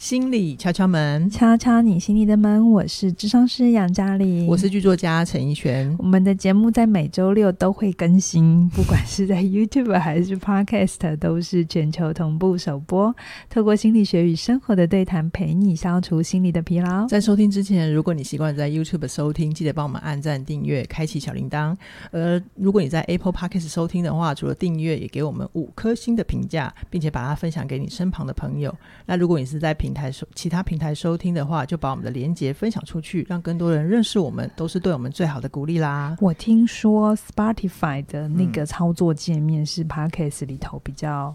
心理敲敲门，敲敲你心里的门。我是智商师杨嘉玲，我是剧作家陈奕璇。我们的节目在每周六都会更新，不管是在 YouTube 还是 Podcast，都是全球同步首播。透过心理学与生活的对谈，陪你消除心理的疲劳。在收听之前，如果你习惯在 YouTube 收听，记得帮我们按赞、订阅、开启小铃铛。而如果你在 Apple Podcast 收听的话，除了订阅，也给我们五颗星的评价，并且把它分享给你身旁的朋友。那如果你是在平台收其他平台收听的话，就把我们的连接分享出去，让更多人认识我们，都是对我们最好的鼓励啦。我听说 Spotify 的那个操作界面是 Podcast 里头比较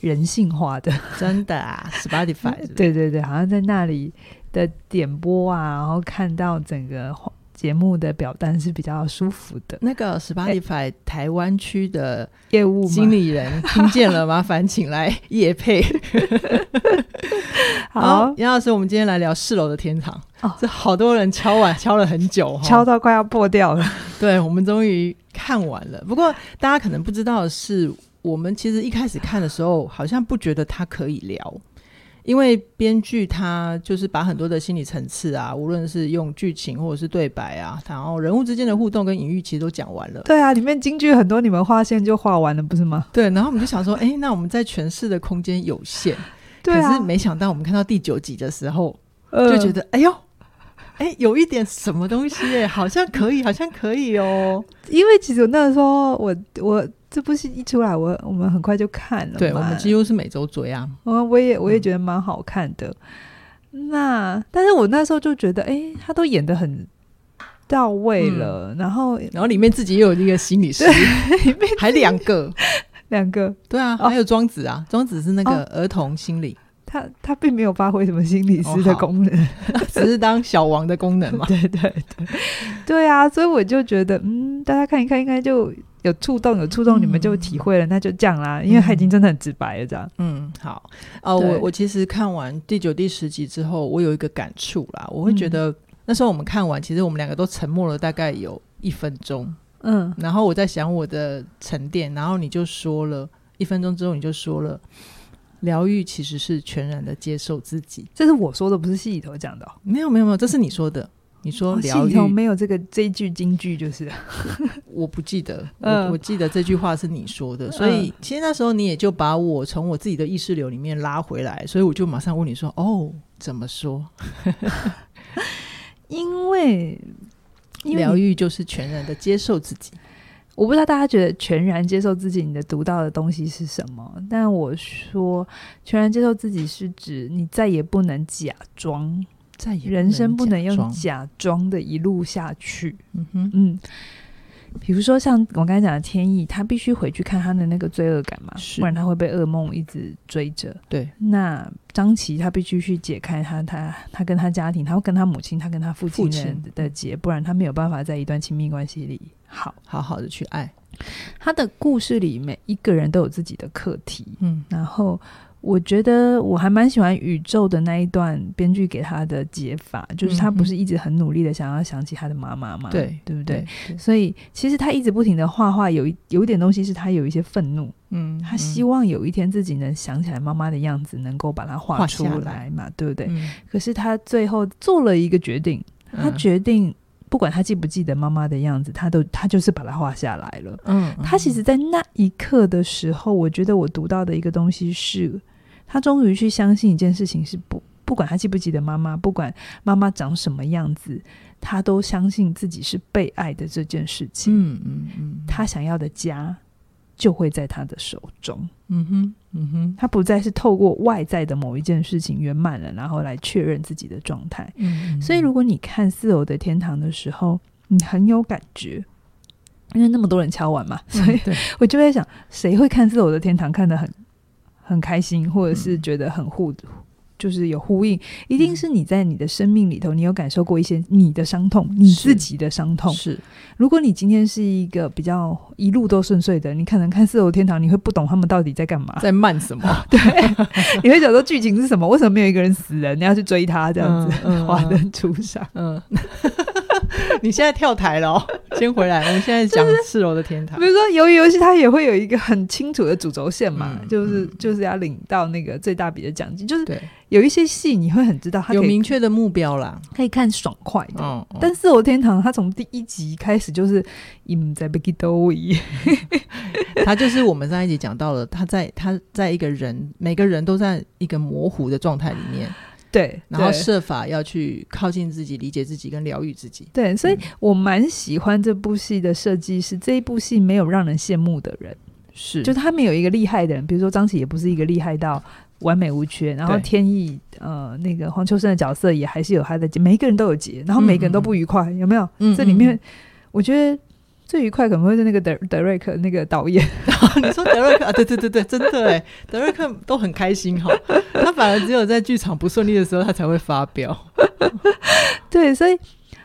人性化的，真的啊？Spotify 是是？对对对，好像在那里的点播啊，然后看到整个。节目的表单是比较舒服的。那个 Spotify 台湾区的业务经理人 听见了，麻烦请来 夜配。好，杨老师，我们今天来聊四楼的天堂。哦，这好多人敲碗敲了很久，敲到快要破掉了。对，我们终于看完了。不过大家可能不知道的是，我们其实一开始看的时候，好像不觉得它可以聊。因为编剧他就是把很多的心理层次啊，无论是用剧情或者是对白啊，然后人物之间的互动跟隐喻，其实都讲完了。对啊，里面京剧很多，你们画线就画完了，不是吗？对，然后我们就想说，哎，那我们在诠释的空间有限，对啊，可是没想到我们看到第九集的时候，呃、就觉得，哎呦，哎，有一点什么东西，哎，好像可以，好像可以哦。因为其实那时候，我我。这部戏一出来，我我们很快就看了。对，我们几乎是每周追啊。我我也我也觉得蛮好看的。嗯、那但是我那时候就觉得，哎，他都演的很到位了。嗯、然后然后里面自己又有一个心理师，里面还两个 两个。对啊，还有庄子啊，庄子是那个儿童心理。哦、他他并没有发挥什么心理师的功能，哦、只是当小王的功能嘛。对对对，对啊，所以我就觉得，嗯，大家看一看，应该就。有触动，有触动，你们就体会了，嗯、那就这样啦。因为他已经真的很直白了，这样。嗯，好。哦、呃，我我其实看完第九、第十集之后，我有一个感触啦。我会觉得、嗯、那时候我们看完，其实我们两个都沉默了大概有一分钟。嗯。然后我在想我的沉淀，然后你就说了一分钟之后，你就说了，疗愈其实是全然的接受自己。这是我说的，不是戏里头讲的、哦。没有，没有，没有，这是你说的。你说疗愈、哦、没有这个这一句金句就是，我不记得，嗯、我我记得这句话是你说的，所以其实那时候你也就把我从我自己的意识流里面拉回来，所以我就马上问你说：“哦，怎么说？” 因为疗愈就是全然的接受自己。我不知道大家觉得全然接受自己，你的读到的东西是什么？但我说全然接受自己是指你再也不能假装。人生不能用假装的一路下去。嗯哼，嗯，比如说像我刚才讲的天意，他必须回去看他的那个罪恶感嘛，不然他会被噩梦一直追着。对，那张琪他必须去解开他他他跟他家庭，他会跟他母亲，他跟他父亲的的结，不然他没有办法在一段亲密关系里好好好的去爱。他的故事里每一个人都有自己的课题，嗯，然后。我觉得我还蛮喜欢宇宙的那一段编剧给他的解法，就是他不是一直很努力的想要想起他的妈妈嘛？对，对不对？对对，所以其实他一直不停的画画，有一有一点东西是他有一些愤怒，嗯，他希望有一天自己能想起来妈妈的样子，能够把它画出来嘛，对不对？嗯，可是他最后做了一个决定，他决定不管他记不记得妈妈的样子，他都他就是把它画下来了。嗯，他其实，在那一刻的时候，我觉得我读到的一个东西是。他终于去相信一件事情是不，不管他记不记得妈妈，不管妈妈长什么样子，他都相信自己是被爱的这件事情。嗯嗯嗯，他想要的家就会在他的手中。嗯哼嗯哼，他不再是透过外在的某一件事情圆满了，然后来确认自己的状态。嗯，所以如果你看四楼的天堂的时候，你很有感觉，因为那么多人敲碗嘛，所以我就在想，谁会看四楼的天堂看得很。很开心，或者是觉得很互，嗯、就是有呼应，一定是你在你的生命里头，你有感受过一些你的伤痛，你自己的伤痛。是，如果你今天是一个比较一路都顺遂的，你可能看四楼天堂，你会不懂他们到底在干嘛，在慢什么？对，你会想说剧情是什么？为什么没有一个人死人？你要去追他这样子，华灯初上。嗯。你现在跳台了，哦，先回来。我们现在讲四楼的天堂。比如说，鱿鱼游戏它也会有一个很清楚的主轴线嘛，嗯、就是就是要领到那个最大笔的奖金，就是有一些戏你会很知道它有明确的目标啦，可以看爽快的。嗯嗯、但四楼天堂它从第一集开始就是在被兜一，他就是我们上一集讲到了，他在他在一个人每个人都在一个模糊的状态里面。对，然后设法要去靠近自己、理解自己跟疗愈自己。对，所以我蛮喜欢这部戏的设计，是这一部戏没有让人羡慕的人，是就他们有一个厉害的人，比如说张琪也不是一个厉害到完美无缺，然后天意呃那个黄秋生的角色也还是有他的，每一个人都有结，然后每个人都不愉快，嗯、有没有？嗯、这里面我觉得。最愉快可能会是那个德德瑞克那个导演，你说德瑞克啊？对对对对，真的哎，德瑞克都很开心哈，他反而只有在剧场不顺利的时候，他才会发飙。对，所以。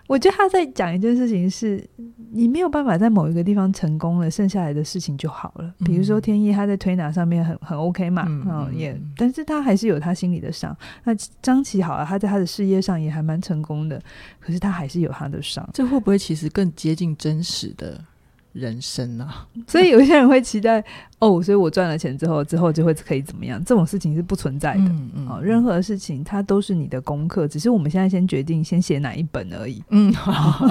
我觉得他在讲一件事情是，你没有办法在某一个地方成功了，剩下来的事情就好了。比如说天意，他在推拿上面很很 OK 嘛，嗯，嗯也，但是他还是有他心里的伤。那张琪好了，他在他的事业上也还蛮成功的，可是他还是有他的伤。这会不会其实更接近真实的？人生啊，所以有些人会期待哦，所以我赚了钱之后，之后就会可以怎么样？这种事情是不存在的。嗯嗯、哦，任何事情它都是你的功课，只是我们现在先决定先写哪一本而已。嗯，好。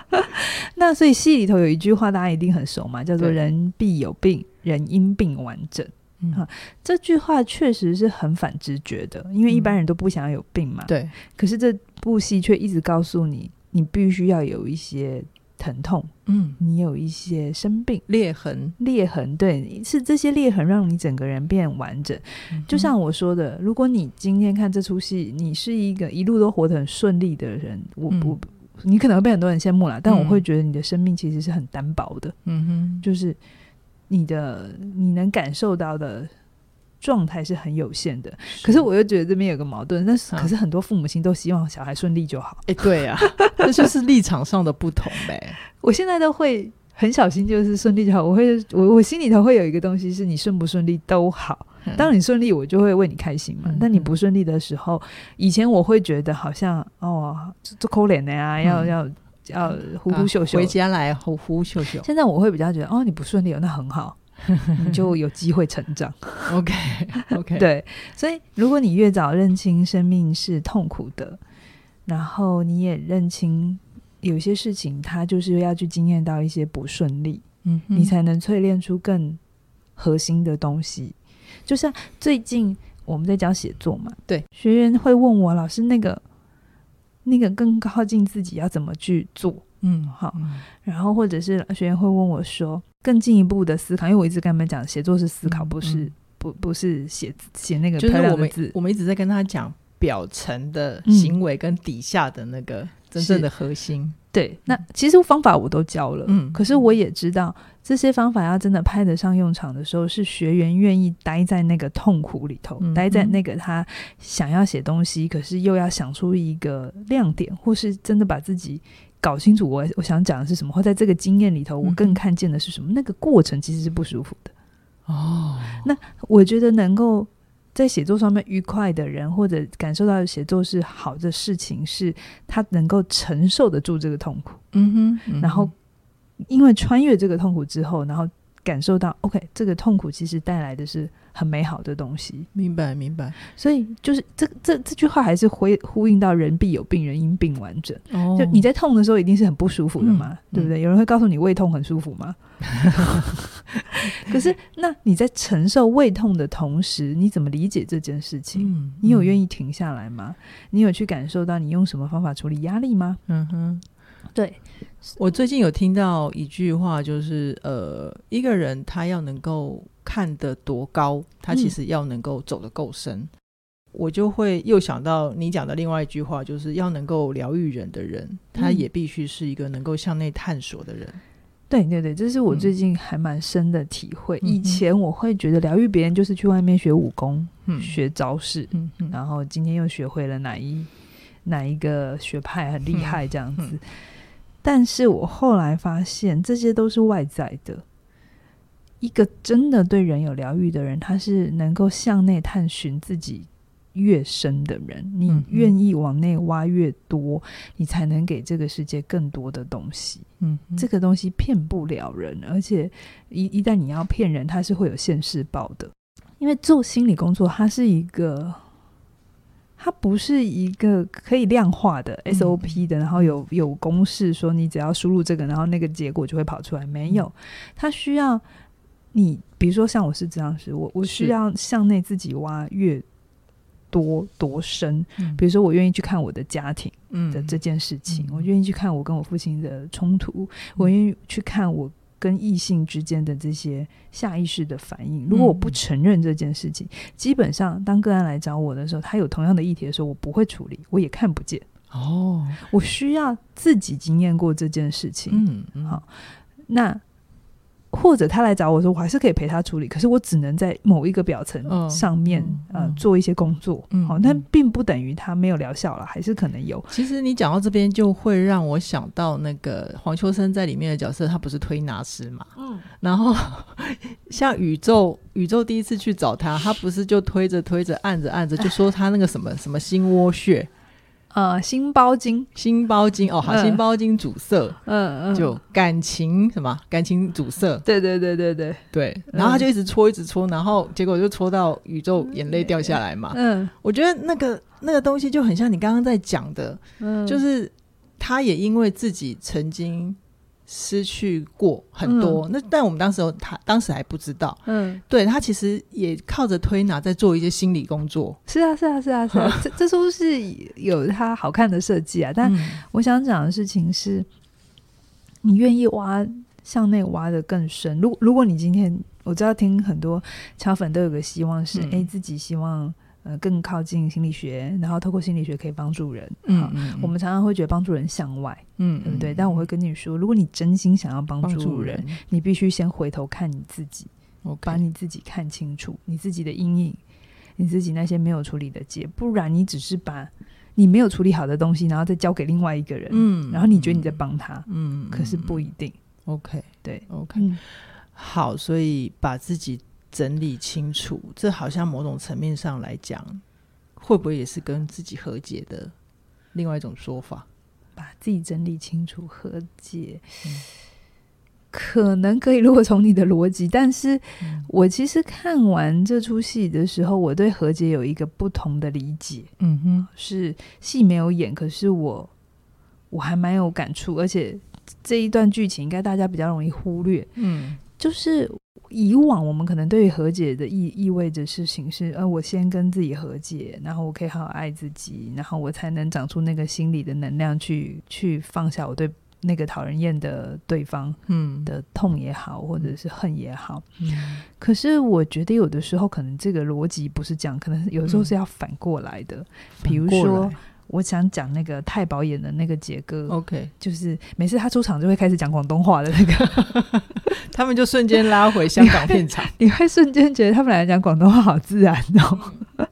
那所以戏里头有一句话大家一定很熟嘛，叫做“人必有病，人因病完整”。嗯，哈，这句话确实是很反直觉的，因为一般人都不想要有病嘛。对、嗯。可是这部戏却一直告诉你，你必须要有一些。疼痛，嗯，你有一些生病。裂痕，裂痕，对，是这些裂痕让你整个人变完整。嗯、就像我说的，如果你今天看这出戏，你是一个一路都活得很顺利的人，我不，嗯、你可能会被很多人羡慕啦，但我会觉得你的生命其实是很单薄的，嗯哼，就是你的你能感受到的。状态是很有限的，是可是我又觉得这边有个矛盾，但是可是很多父母亲都希望小孩顺利就好。哎、欸，对呀、啊，这就是立场上的不同呗。我现在都会很小心，就是顺利就好。我会，我我心里头会有一个东西，是你顺不顺利都好。嗯、当你顺利，我就会为你开心嘛。嗯、但你不顺利的时候，以前我会觉得好像哦，这抠脸的呀，要、嗯、要要呼呼秀秀、啊、回家来呼呼秀秀。现在我会比较觉得哦，你不顺利，那很好。你就有机会成长。OK OK，对，所以如果你越早认清生命是痛苦的，然后你也认清有些事情，它就是要去经验到一些不顺利，嗯，你才能淬炼出更核心的东西。就像最近我们在教写作嘛，对，学员会问我老师，那个那个更靠近自己要怎么去做？嗯，好，然后或者是学员会问我说。更进一步的思考，因为我一直跟他们讲，写作是思考，不是、嗯、不不是写写那个漂亮的字。就是我们我们一直在跟他讲表层的行为跟底下的那个真正的核心。嗯、对，那其实方法我都教了，嗯，可是我也知道这些方法要真的派得上用场的时候，是学员愿意待在那个痛苦里头，嗯、待在那个他想要写东西，可是又要想出一个亮点，或是真的把自己。搞清楚我我想讲的是什么，或在这个经验里头，我更看见的是什么？嗯、那个过程其实是不舒服的哦。那我觉得能够在写作上面愉快的人，或者感受到写作是好的事情，是他能够承受得住这个痛苦。嗯哼，嗯哼，然后因为穿越这个痛苦之后，然后感受到 OK，这个痛苦其实带来的是。很美好的东西，明白明白。所以就是这这这句话还是回呼应到“人必有病，人因病完整”。哦，就你在痛的时候一定是很不舒服的嘛，嗯、对不对？有人会告诉你胃痛很舒服吗？可是那你在承受胃痛的同时，你怎么理解这件事情？嗯、你有愿意停下来吗？你有去感受到你用什么方法处理压力吗？嗯哼，对。我最近有听到一句话，就是呃，一个人他要能够看得多高，他其实要能够走得够深。嗯、我就会又想到你讲的另外一句话，就是要能够疗愈人的人，他也必须是一个能够向内探索的人。嗯、对对对，这是我最近还蛮深的体会。嗯、以前我会觉得疗愈别人就是去外面学武功、嗯、学招式，然后今天又学会了哪一哪一个学派很厉害这样子。嗯嗯但是我后来发现，这些都是外在的。一个真的对人有疗愈的人，他是能够向内探寻自己越深的人，你愿意往内挖越多，嗯、你才能给这个世界更多的东西。嗯，这个东西骗不了人，而且一一旦你要骗人，它是会有现世报的。因为做心理工作，它是一个，它不是一个可以量化的 SOP 的，嗯、然后有有公式说你只要输入这个，然后那个结果就会跑出来。没有，它需要你，比如说像我是这样子，我我需要向内自己挖越多多深。嗯、比如说，我愿意去看我的家庭的这件事情，嗯、我愿意去看我跟我父亲的冲突，嗯、我愿意去看我。跟异性之间的这些下意识的反应，如果我不承认这件事情，嗯、基本上当个案来找我的时候，他有同样的议题的时候，我不会处理，我也看不见。哦，我需要自己经验过这件事情。嗯，嗯，好，那。或者他来找我说，我还是可以陪他处理，可是我只能在某一个表层上面、嗯嗯、呃做一些工作，嗯，好，但并不等于他没有疗效了，还是可能有。其实你讲到这边，就会让我想到那个黄秋生在里面的角色，他不是推拿师嘛，嗯，然后 像宇宙，宇宙第一次去找他，他不是就推着推着按着按着，就说他那个什么什么心窝穴。呃，心包经，心包经哦，好，心包经阻塞，嗯嗯，就感情什么？感情阻塞，对对对对对。对，然后他就一直搓一直搓，然后结果就搓到宇宙眼泪掉下来嘛，嗯，我觉得那个那个东西就很像你刚刚在讲的，嗯，就是他也因为自己曾经。失去过很多，嗯、那但我们当时他当时还不知道，嗯，对他其实也靠着推拿在做一些心理工作。是啊，是啊，是啊，是啊，这这出是有它好看的设计啊。但我想讲的事情是，你愿意挖向内挖的更深。如果如果你今天我知道听很多巧粉都有个希望是，哎、嗯，自己希望。呃，更靠近心理学，然后透过心理学可以帮助人。嗯，嗯，我们常常会觉得帮助人向外，嗯，对不对？嗯、但我会跟你说，如果你真心想要帮助人，人你必须先回头看你自己.把你自己看清楚，你自己的阴影，你自己那些没有处理的结，不然你只是把你没有处理好的东西，然后再交给另外一个人，嗯，然后你觉得你在帮他，嗯，可是不一定。OK，对，OK，、嗯、好，所以把自己。整理清楚，这好像某种层面上来讲，会不会也是跟自己和解的另外一种说法？把自己整理清楚，和解，嗯、可能可以。如果从你的逻辑，但是我其实看完这出戏的时候，我对和解有一个不同的理解。嗯哼，是戏没有演，可是我我还蛮有感触，而且这一段剧情应该大家比较容易忽略。嗯，就是。以往我们可能对于和解的意意味着事情是，呃，我先跟自己和解，然后我可以好好爱自己，然后我才能长出那个心理的能量去去放下我对那个讨人厌的对方，嗯，的痛也好，或者是恨也好。嗯，可是我觉得有的时候可能这个逻辑不是这样，可能有时候是要反过来的，嗯，比如说。我想讲那个太保演的那个杰哥，OK，就是每次他出场就会开始讲广东话的那个，他们就瞬间拉回香港片场，你会瞬间觉得他们俩讲广东话好自然哦。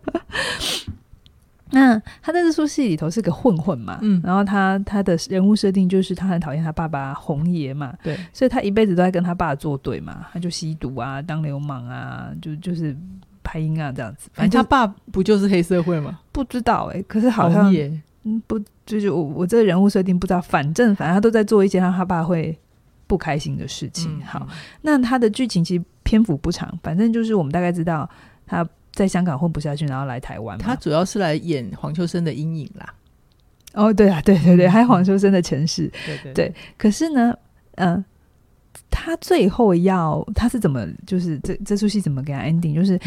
那他在这出戏里头是个混混嘛，嗯，然后他他的人物设定就是他很讨厌他爸爸红爷嘛，对，所以他一辈子都在跟他爸作对嘛，他就吸毒啊，当流氓啊，就就是。配音啊，这样子，反正他爸不就是黑社会吗？不知道哎、欸，可是好像也嗯不，就是我我这个人物设定不知道，反正反正他都在做一些让他爸会不开心的事情。嗯、好，那他的剧情其实篇幅不长，反正就是我们大概知道他在香港混不下去，然后来台湾。他主要是来演黄秋生的阴影啦。哦，对啊，对对对，还有黄秋生的前世。对对对，可是呢，嗯、呃，他最后要他是怎么，就是这这出戏怎么给他 ending，就是。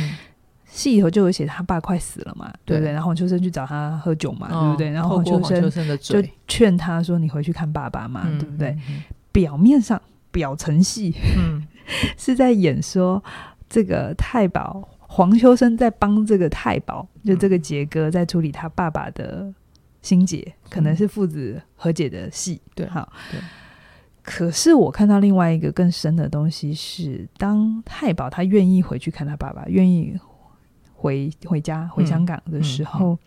嗯戏里头就有写他爸快死了嘛，对不对？然后黄秋生去找他喝酒嘛，对不对？然后黄秋生就劝他说：“你回去看爸爸嘛，对不对？”表面上表层戏，嗯，是在演说这个太保黄秋生在帮这个太保，就这个杰哥在处理他爸爸的心结，可能是父子和解的戏。对，好。可是我看到另外一个更深的东西是，当太保他愿意回去看他爸爸，愿意。回回家回香港的时候，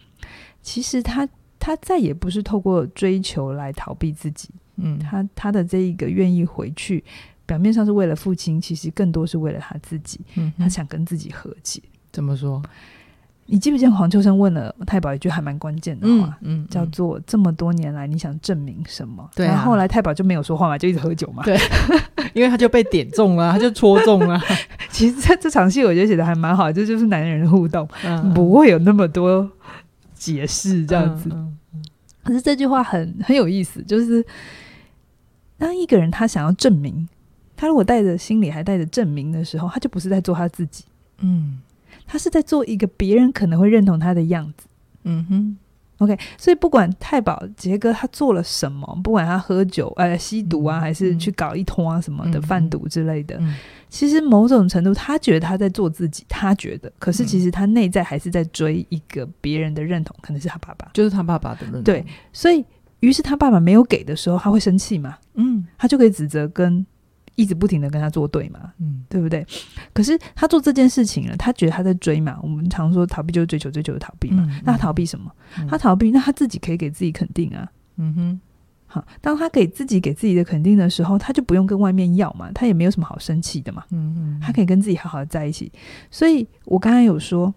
其实他他再也不是透过追求来逃避自己，嗯，他他的这一个愿意回去，表面上是为了父亲，其实更多是为了他自己，嗯，他想跟自己和解。怎么说？你记不记得黄秋生问了太保一句还蛮关键的话，嗯，嗯叫做“这么多年来你想证明什么？”对、啊，然后后来太保就没有说话嘛，就一直喝酒嘛。对，因为他就被点中了，他就戳中了。其实这这场戏我觉得写的还蛮好，这就是男人的互动，嗯、不会有那么多解释这样子。可是这句话很很有意思，就是当一个人他想要证明，他如果带着心里还带着证明的时候，他就不是在做他自己。嗯。他是在做一个别人可能会认同他的样子，嗯哼，OK，所以不管太保杰哥他做了什么，不管他喝酒、呃吸毒啊，还是去搞一通啊什么的贩毒之类的，其实某种程度他觉得他在做自己，他觉得，可是其实他内在还是在追一个别人的认同，可能是他爸爸，就是他爸爸的认同。对，所以于是他爸爸没有给的时候，他会生气嘛？嗯，他就可以指责跟。一直不停的跟他作对嘛，嗯，对不对？可是他做这件事情了，他觉得他在追嘛。我们常说逃避就是追求，追求的逃避嘛。嗯、那他逃避什么？嗯、他逃避，那他自己可以给自己肯定啊。嗯哼，好，当他给自己给自己的肯定的时候，他就不用跟外面要嘛，他也没有什么好生气的嘛。嗯哼，他可以跟自己好好的在一起。所以我刚才有说，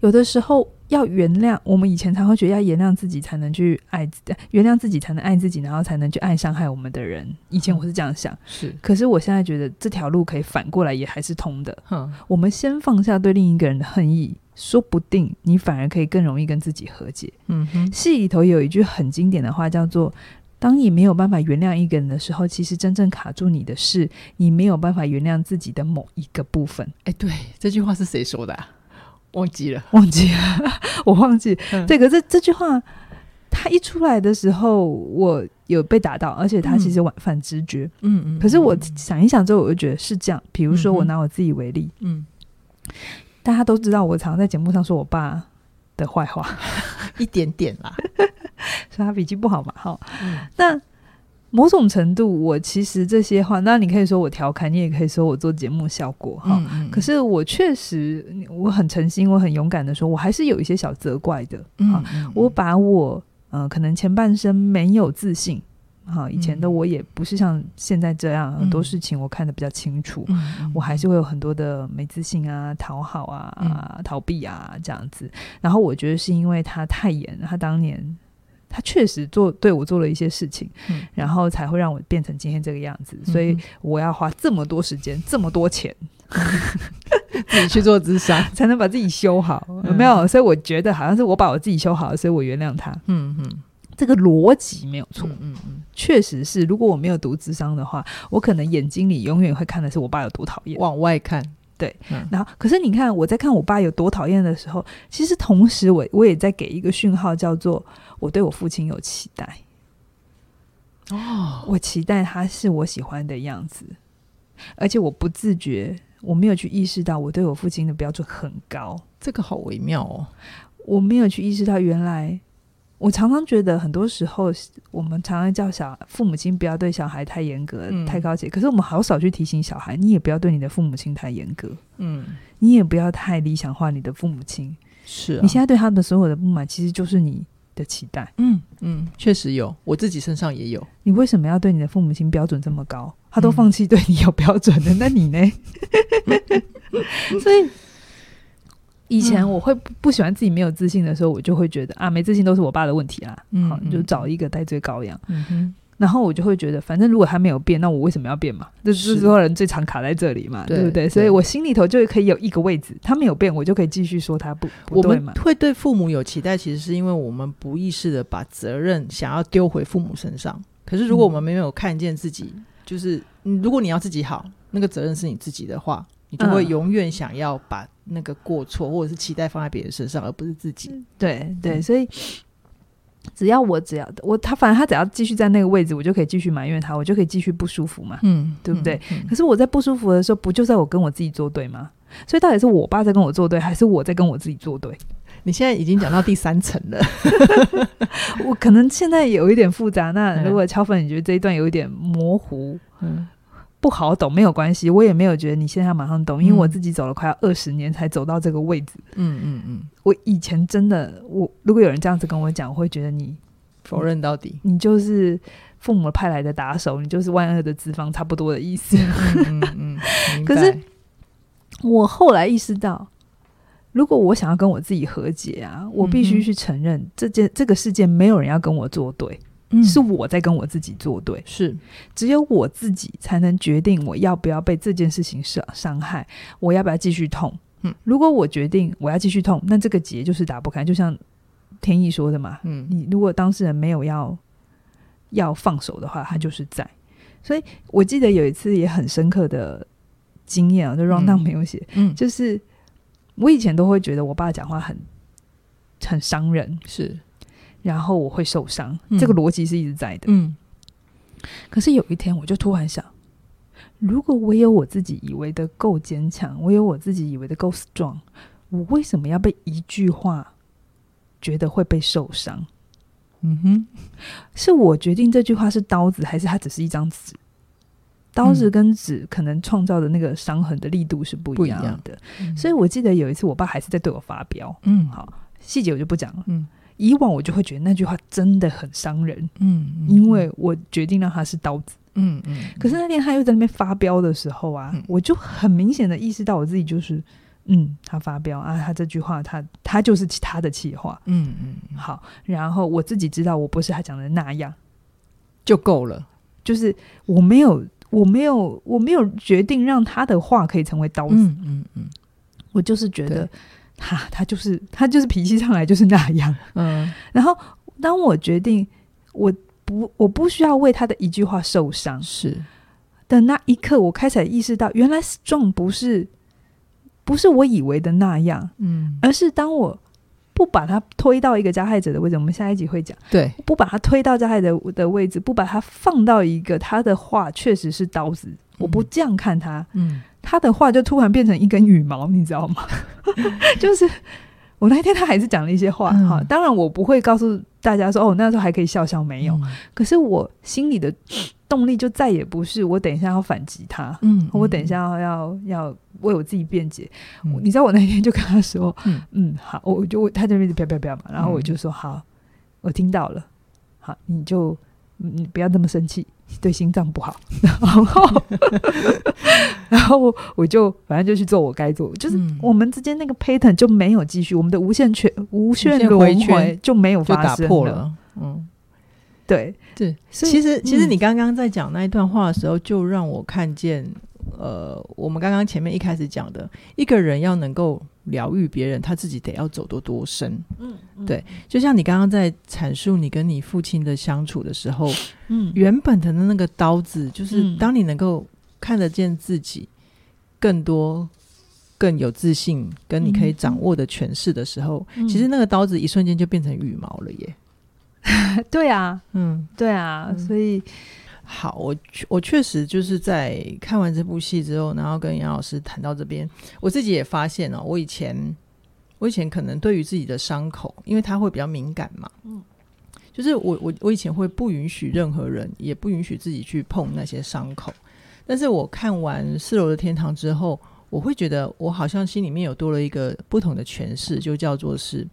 有的时候。要原谅，我们以前常会觉得要原谅自己才能去爱原谅自己才能爱自己，然后才能去爱伤害我们的人。以前我是这样想，是。可是我现在觉得这条路可以反过来，也还是通的。嗯，我们先放下对另一个人的恨意，说不定你反而可以更容易跟自己和解。嗯哼，戏里头有一句很经典的话，叫做：“当你没有办法原谅一个人的时候，其实真正卡住你的是你没有办法原谅自己的某一个部分。”哎，对，这句话是谁说的啊？忘记了，忘记了，我忘记。嗯、对，可是这这句话，他一出来的时候，我有被打到，而且他其实晚饭知觉。嗯嗯。可是我想一想之后，我就觉得是这样。比如说，我拿我自己为例，嗯，大家都知道，我常在节目上说我爸的坏话，一点点啦，说他脾气不好嘛。好，嗯、那。某种程度，我其实这些话，那你可以说我调侃，你也可以说我做节目效果哈。嗯嗯，可是我确实，我很诚心，我很勇敢的说，我还是有一些小责怪的。嗯，嗯，嗯，我把我呃，可能前半生没有自信，哈，以前的我也不是像现在这样，很多事情我看得比较清楚，嗯，我还是会有很多的没自信啊、讨好啊、嗯、逃避啊这样子。然后我觉得是因为他太严，他当年。他确实做对我做了一些事情，嗯、然后才会让我变成今天这个样子。嗯、所以我要花这么多时间、这么多钱，自己去做智商，才能把自己修好，嗯、有没有？所以我觉得好像是我把我自己修好了，所以我原谅他。嗯嗯，这个逻辑没有错。嗯嗯，嗯确实是。如果我没有读智商的话，我可能眼睛里永远会看的是我爸有多讨厌，往外看。对，嗯、然后可是你看我在看我爸有多讨厌的时候，其实同时我我也在给一个讯号，叫做我对我父亲有期待。哦，我期待他是我喜欢的样子，而且我不自觉，我没有去意识到我对我父亲的标准很高，这个好微妙哦，我没有去意识到原来。我常常觉得，很多时候我们常常叫小父母亲不要对小孩太严格、嗯、太高级，可是我们好少去提醒小孩，你也不要对你的父母亲太严格，嗯，你也不要太理想化你的父母亲。是、啊，你现在对他们所有的不满，其实就是你的期待。嗯嗯，确实有，我自己身上也有。你为什么要对你的父母亲标准这么高？他都放弃对你有标准的，嗯、那你呢？所以。以前我会不喜欢自己没有自信的时候，我就会觉得啊，没自信都是我爸的问题啦。嗯，好，你就找一个戴罪羔羊。嗯，然后我就会觉得，反正如果他没有变，那我为什么要变嘛？这是所有人最常卡在这里嘛，对不对？所以我心里头就可以有一个位置，他没有变，我就可以继续说他不不对嘛。我们会对父母有期待，其实是因为我们不意识的把责任想要丢回父母身上。可是如果我们没有看见自己，就是如果你要自己好，那个责任是你自己的话。你就会永远想要把那个过错或者是期待放在别人身上，而不是自己。对对，所以只要我只要我他，反正他只要继续在那个位置，我就可以继续埋怨他，我就可以继续不舒服嘛。嗯，对不对？可是我在不舒服的时候，不就在我跟我自己作对吗？所以到底是我爸在跟我作对，还是我在跟我自己作对？你现在已经讲到第三层了，我可能现在有一点复杂。那如果敲粉你觉得这一段有一点模糊，嗯。不好懂没有关系，我也没有觉得你现在要马上懂，嗯、因为我自己走了快要二十年才走到这个位置。嗯嗯嗯，我以前真的，我如果有人这样子跟我讲，我会觉得你否认到底，你就是父母派来的打手，你就是万恶的资方，差不多的意思。嗯嗯，嗯 可是我后来意识到，如果我想要跟我自己和解啊，我必须去承认这件这个事件没有人要跟我作对，嗯，是我在跟我自己作对，是只有我自己才能决定我要不要被这件事情伤伤害，我要不要继续痛。嗯，如果我决定我要继续痛，那这个结就是打不开。就像天意说的嘛，嗯，你如果当事人没有要要放手的话，他就是在。所以我记得有一次也很深刻的经验啊，就 rundown 没有写，嗯，就是。我以前都会觉得我爸讲话很很伤人，是，然后我会受伤，嗯、这个逻辑是一直在的。嗯，可是有一天我就突然想，如果我有我自己以为的够坚强，我有我自己以为的够 strong，我为什么要被一句话觉得会被受伤？嗯哼，是我决定这句话是刀子，还是它只是一张纸？刀子跟纸可能创造的那个伤痕的力度是不一样的，样所以我记得有一次我爸还是在对我发飙。嗯，好，细节我就不讲了。嗯，以往我就会觉得那句话真的很伤人。嗯，嗯，因为我决定让他是刀子。嗯嗯。可是那天他又在那边发飙的时候啊，嗯、我就很明显的意识到我自己就是，嗯，他发飙啊，他这句话他他就是他的气话。嗯嗯。好，然后我自己知道我不是他讲的那样，就够了。就是我没有。我没有，我没有决定让他的话可以成为刀子。嗯嗯，嗯，我就是觉得他他就是他就是脾气上来就是那样。嗯，然后当我决定我不我不需要为他的一句话受伤是的那一刻，我开始意识到，原来 strong 不是不是我以为的那样。嗯，而是当我。不把他推到一个加害者的位置，我们下一集会讲。对，不把他推到加害者的位置，不把他放到一个他的话确实是刀子，嗯、我不这样看他，嗯，他的话就突然变成一根羽毛，你知道吗？就是我那天他还是讲了一些话哈，嗯、当然我不会告诉大家说哦，那时候还可以笑笑没有，嗯、可是我心里的。动力就再也不是我等一下要反击他，嗯，我等一下要要要为我自己辩解。嗯、你知道我那天就跟他说，嗯嗯，好，我就他就一直飘飘飘嘛，然后我就说好，我听到了，好，你就你不要那么生气，对心脏不好。然后 然后我就反正就去做我该做，就是我们之间那个 pattern 就没有继续，我们的无限圈无限轮回就没有发生了，了嗯。对对，其实其实你刚刚在讲那一段话的时候，就让我看见，呃，我们刚刚前面一开始讲的，一个人要能够疗愈别人，他自己得要走得多深。嗯，对，就像你刚刚在阐述你跟你父亲的相处的时候，嗯，原本的那个刀子，就是当你能够看得见自己更多、更有自信，跟你可以掌握的诠释的时候，其实那个刀子一瞬间就变成羽毛了耶。对啊，嗯，对啊，嗯、所以好，我我确实就是在看完这部戏之后，然后跟杨老师谈到这边，我自己也发现哦，我以前我以前可能对于自己的伤口，因为他会比较敏感嘛，嗯，就是我我我以前会不允许任何人，也不允许自己去碰那些伤口，但是我看完《四楼的天堂》之后，我会觉得我好像心里面有多了一个不同的诠释，就叫做是。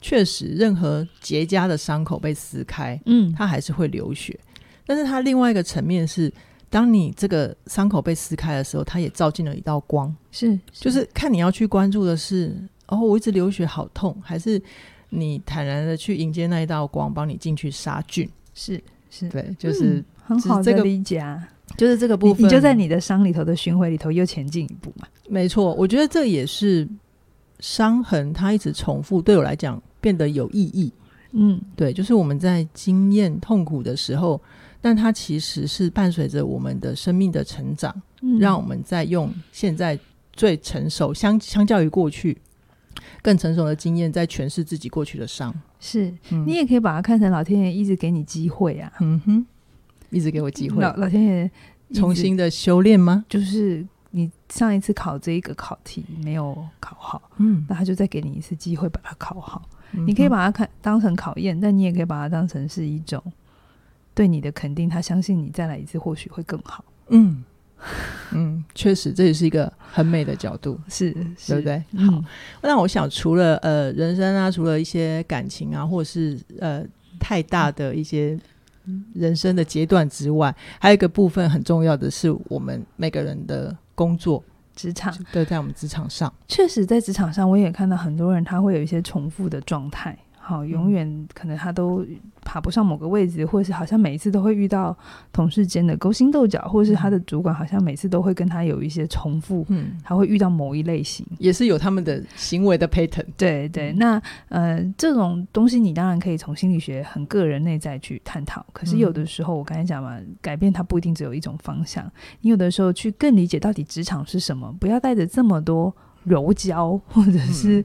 确实，任何结痂的伤口被撕开，嗯，它还是会流血。但是它另外一个层面是，当你这个伤口被撕开的时候，它也照进了一道光。是，是就是看你要去关注的是，哦，我一直流血好痛，还是你坦然的去迎接那一道光，帮你进去杀菌。是是，对，就是、嗯、很好的理解啊。就是这个部分，你，你就在你的伤里头的巡回里头又前进一步嘛。没错，我觉得这也是伤痕，它一直重复，对我来讲。变得有意义，嗯，对，就是我们在经验痛苦的时候，但它其实是伴随着我们的生命的成长，嗯，让我们在用现在最成熟相相较于过去更成熟的经验，在诠释自己过去的伤。是，嗯，你也可以把它看成老天爷一直给你机会啊，嗯哼，一直给我机会，老老天爷重新的修炼吗？就是。你上一次考这一个考题没有考好，嗯，那他就再给你一次机会把它考好。嗯、你可以把它看当成考验，但你也可以把它当成是一种对你的肯定。他相信你再来一次或许会更好。嗯嗯，确实这也是一个很美的角度，是，是对不对？好，嗯、那我想除了呃人生啊，除了一些感情啊，或者是呃太大的一些人生的阶段之外，还有一个部分很重要的是我们每个人的。工作，职场，对，在我们职场上，确实在职场上，我也看到很多人他会有一些重复的状态。好，永远可能他都爬不上某个位置，或者是好像每一次都会遇到同事间的勾心斗角，或者是他的主管好像每次都会跟他有一些重复，嗯，他会遇到某一类型，也是有他们的行为的 pattern。对对，嗯、那呃，这种东西你当然可以从心理学很个人内在去探讨，可是有的时候我刚才讲嘛，改变它不一定只有一种方向，你有的时候去更理解到底职场是什么，不要带着这么多柔焦或者是。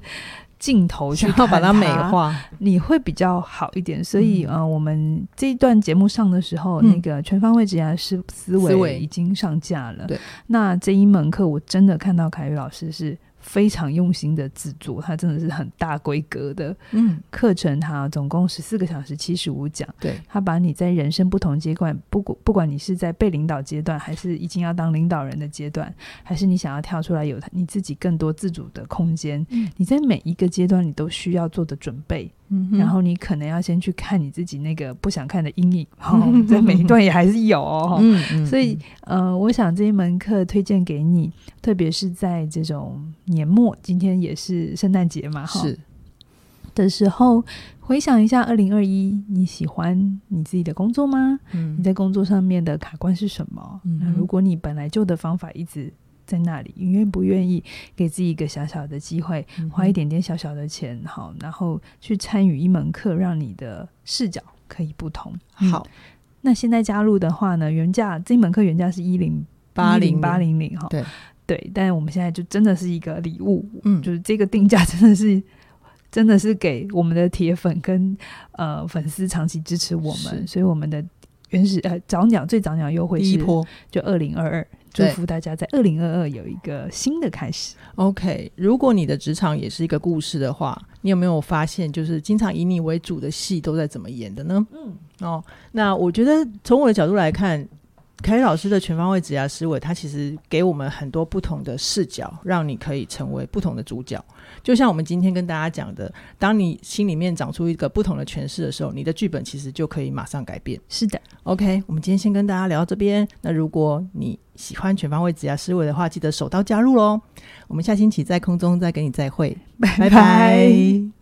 镜头去要把它美化，你会比较好一点。所以，呃，我们这一段节目上的时候，嗯、那个全方位职业思思维已经上架了。对，那这一门课我真的看到凯宇老师是。非常用心的制作，它真的是很大规格的嗯课程，它总共十四个小时七十五讲，对，它把你在人生不同阶段，不管不管你是在被领导阶段，还是已经要当领导人的阶段，还是你想要跳出来有你自己更多自主的空间，嗯，你在每一个阶段你都需要做的准备。嗯、然后你可能要先去看你自己那个不想看的阴影，哦，在每一段也还是有哦。嗯嗯、所以呃，我想这一门课推荐给你，特别是在这种年末，今天也是圣诞节嘛，哈，是的时候，回想一下二零二一，你喜欢你自己的工作吗？嗯，你在工作上面的卡关是什么？嗯，那如果你本来就的方法一直。在那里，你愿不愿意给自己一个小小的机会，花一点点小小的钱，好，然后去参与一门课，让你的视角可以不同。好，嗯，那现在加入的话呢，原价这门课原价是一零八零八零零。哈，对。对，但是我们现在就真的是一个礼物，嗯，就是这个定价真的是 真的是给我们的铁粉跟呃粉丝长期支持我们，所以我们的原始呃早鸟最早鸟优惠是第一波。就二零二二。祝福大家在二零二二有一个新的开始。OK，如果你的职场也是一个故事的话，你有没有发现，就是经常以你为主的戏都在怎么演的呢？嗯，哦，那我觉得从我的角度来看，凯宇老师的全方位职涯思维，他其实给我们很多不同的视角，让你可以成为不同的主角。就像我们今天跟大家讲的，当你心里面长出一个不同的诠释的时候，你的剧本其实就可以马上改变。是的，OK，我们今天先跟大家聊到这边。那如果你喜欢全方位职涯思维的话，记得手刀加入喽。我们下星期在空中再跟你再会，拜拜。拜拜。